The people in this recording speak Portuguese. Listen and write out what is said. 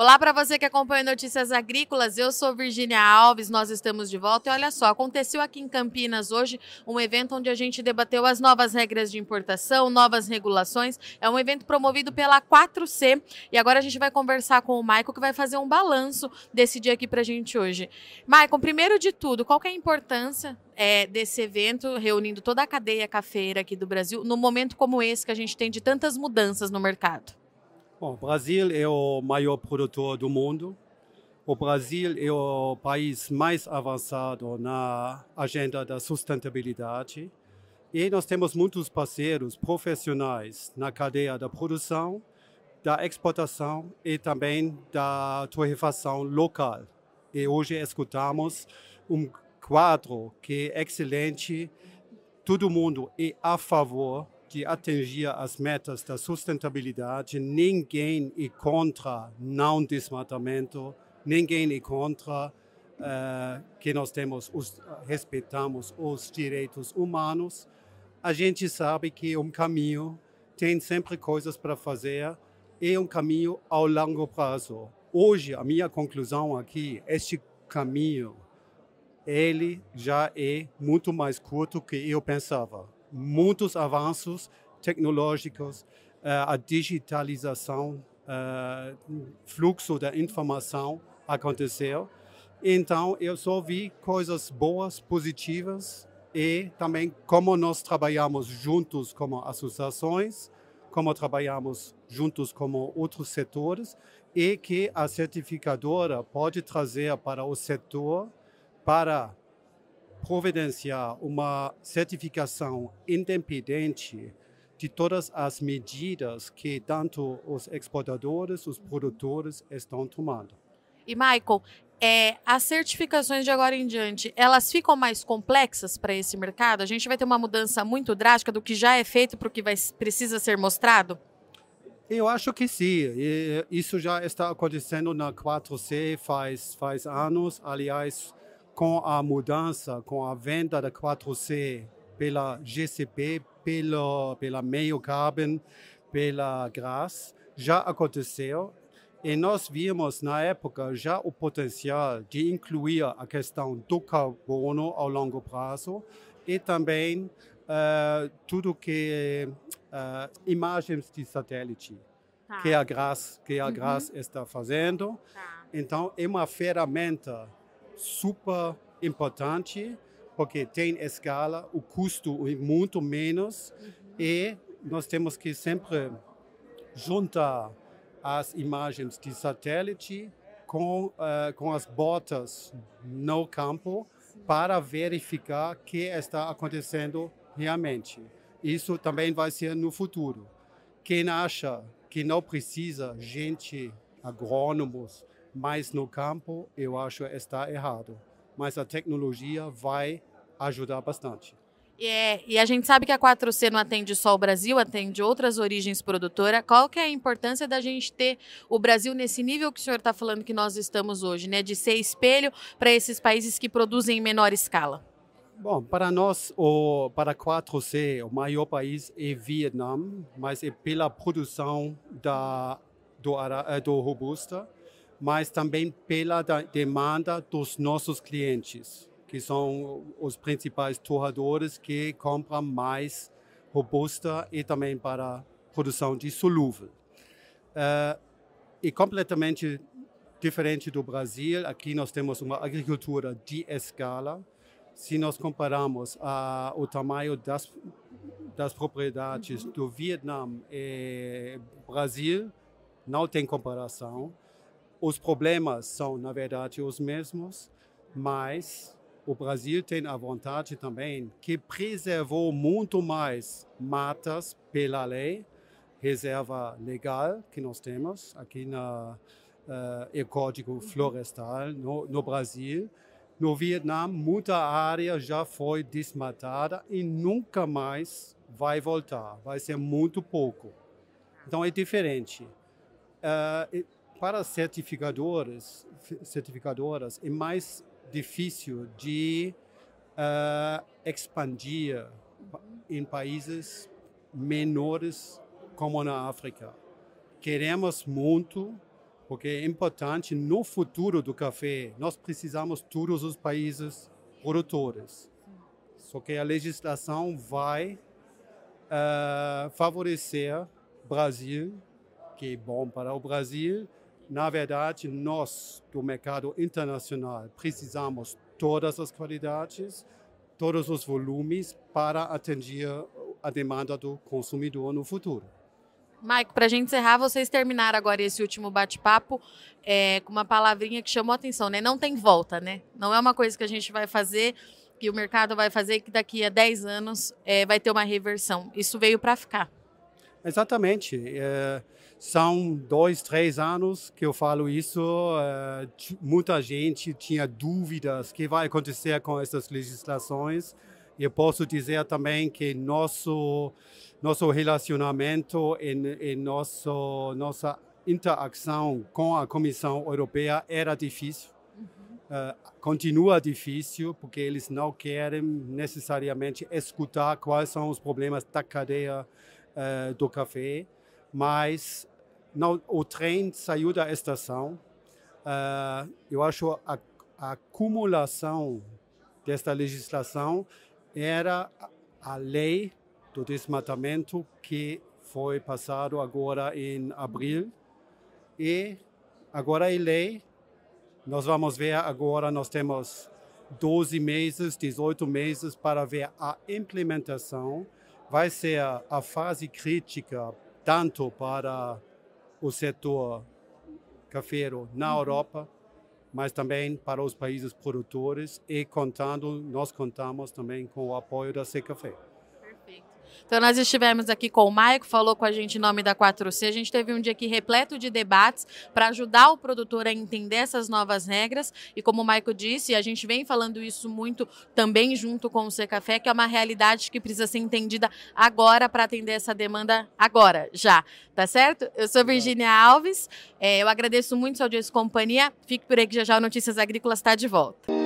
Olá para você que acompanha Notícias Agrícolas, eu sou Virginia Alves, nós estamos de volta e olha só, aconteceu aqui em Campinas hoje um evento onde a gente debateu as novas regras de importação, novas regulações, é um evento promovido pela 4C e agora a gente vai conversar com o Maicon que vai fazer um balanço desse dia aqui para a gente hoje. Maicon, primeiro de tudo, qual é a importância é, desse evento, reunindo toda a cadeia cafeira aqui do Brasil, num momento como esse que a gente tem de tantas mudanças no mercado? Bom, o Brasil é o maior produtor do mundo. O Brasil é o país mais avançado na agenda da sustentabilidade. E nós temos muitos parceiros profissionais na cadeia da produção, da exportação e também da torrefação local. E hoje escutamos um quadro que é excelente. Todo mundo é a favor de atingir as metas da sustentabilidade, ninguém é contra não desmatamento, ninguém é contra uh, que nós temos os, respeitamos os direitos humanos. A gente sabe que um caminho tem sempre coisas para fazer e um caminho ao longo prazo. Hoje, a minha conclusão aqui, este caminho, ele já é muito mais curto que eu pensava muitos avanços tecnológicos, eh, a digitalização, eh, fluxo da informação aconteceu. Então, eu só vi coisas boas, positivas e também como nós trabalhamos juntos como associações, como trabalhamos juntos como outros setores e que a certificadora pode trazer para o setor para providenciar uma certificação independente de todas as medidas que tanto os exportadores, os produtores estão tomando. E Michael, é, as certificações de agora em diante, elas ficam mais complexas para esse mercado? A gente vai ter uma mudança muito drástica do que já é feito para o que vai, precisa ser mostrado? Eu acho que sim. Isso já está acontecendo na 4C faz, faz anos. Aliás, com a mudança, com a venda da 4C pela GCP, pela, pela Meio Carbon, pela Gras, já aconteceu. E nós vimos na época já o potencial de incluir a questão do carbono ao longo prazo e também uh, tudo que uh, imagens de satélite tá. que a Gras que a uhum. Gras está fazendo. Tá. Então é uma ferramenta super importante, porque tem escala, o custo é muito menos uhum. e nós temos que sempre juntar as imagens de satélite com, uh, com as botas no campo para verificar o que está acontecendo realmente. Isso também vai ser no futuro. Quem acha que não precisa gente, agrônomos, mais no campo, eu acho que está errado. Mas a tecnologia vai ajudar bastante. É, e a gente sabe que a 4C não atende só o Brasil, atende outras origens produtoras. Qual que é a importância da gente ter o Brasil nesse nível que o senhor está falando que nós estamos hoje, né? De ser espelho para esses países que produzem em menor escala? Bom, para nós, o, para a 4C, o maior país é Vietnã, mas é pela produção da, do, eh, do robusta mas também pela demanda dos nossos clientes, que são os principais torradores que compram mais robusta e também para produção de solúvel. Uh, e completamente diferente do Brasil, aqui nós temos uma agricultura de escala. Se nós comparamos a, o tamanho das, das propriedades do Vietnã e Brasil, não tem comparação. Os problemas são, na verdade, os mesmos, mas o Brasil tem a vontade também que preservou muito mais matas pela lei, reserva legal que nós temos aqui na uh, Código Florestal no, no Brasil. No Vietnã, muita área já foi desmatada e nunca mais vai voltar. Vai ser muito pouco. Então é diferente. Uh, para certificadoras, certificadoras é mais difícil de uh, expandir em países menores como na África. Queremos muito porque é importante no futuro do café, nós precisamos todos os países produtores. Só que a legislação vai uh, favorecer Brasil, que é bom para o Brasil. Na verdade, nós, do mercado internacional, precisamos todas as qualidades, todos os volumes para atender a demanda do consumidor no futuro. Maico, para a gente encerrar, vocês terminaram agora esse último bate-papo é, com uma palavrinha que chamou a atenção, né? Não tem volta, né? Não é uma coisa que a gente vai fazer, que o mercado vai fazer, que daqui a 10 anos é, vai ter uma reversão. Isso veio para ficar. Exatamente. É, são dois, três anos que eu falo isso. É, muita gente tinha dúvidas que vai acontecer com essas legislações. Eu posso dizer também que nosso nosso relacionamento e, e nosso nossa interação com a Comissão Europeia era difícil. Uh, continua difícil porque eles não querem necessariamente escutar quais são os problemas da cadeia uh, do café, mas não, o trem saiu da estação. Uh, eu acho a, a acumulação desta legislação era a lei do desmatamento que foi passado agora em abril e agora é lei. Nós vamos ver agora, nós temos 12 meses, 18 meses para ver a implementação. Vai ser a fase crítica tanto para o setor cafeiro na uhum. Europa, mas também para os países produtores e contando, nós contamos também com o apoio da Secafé. Então, nós estivemos aqui com o Maico, falou com a gente em nome da 4C. A gente teve um dia aqui repleto de debates para ajudar o produtor a entender essas novas regras. E como o Maico disse, a gente vem falando isso muito também junto com o C Café, que é uma realidade que precisa ser entendida agora para atender essa demanda agora, já. Tá certo? Eu sou Virginia Alves. É, eu agradeço muito sua audiência e companhia. Fique por aí que já já o Notícias Agrícolas está de volta.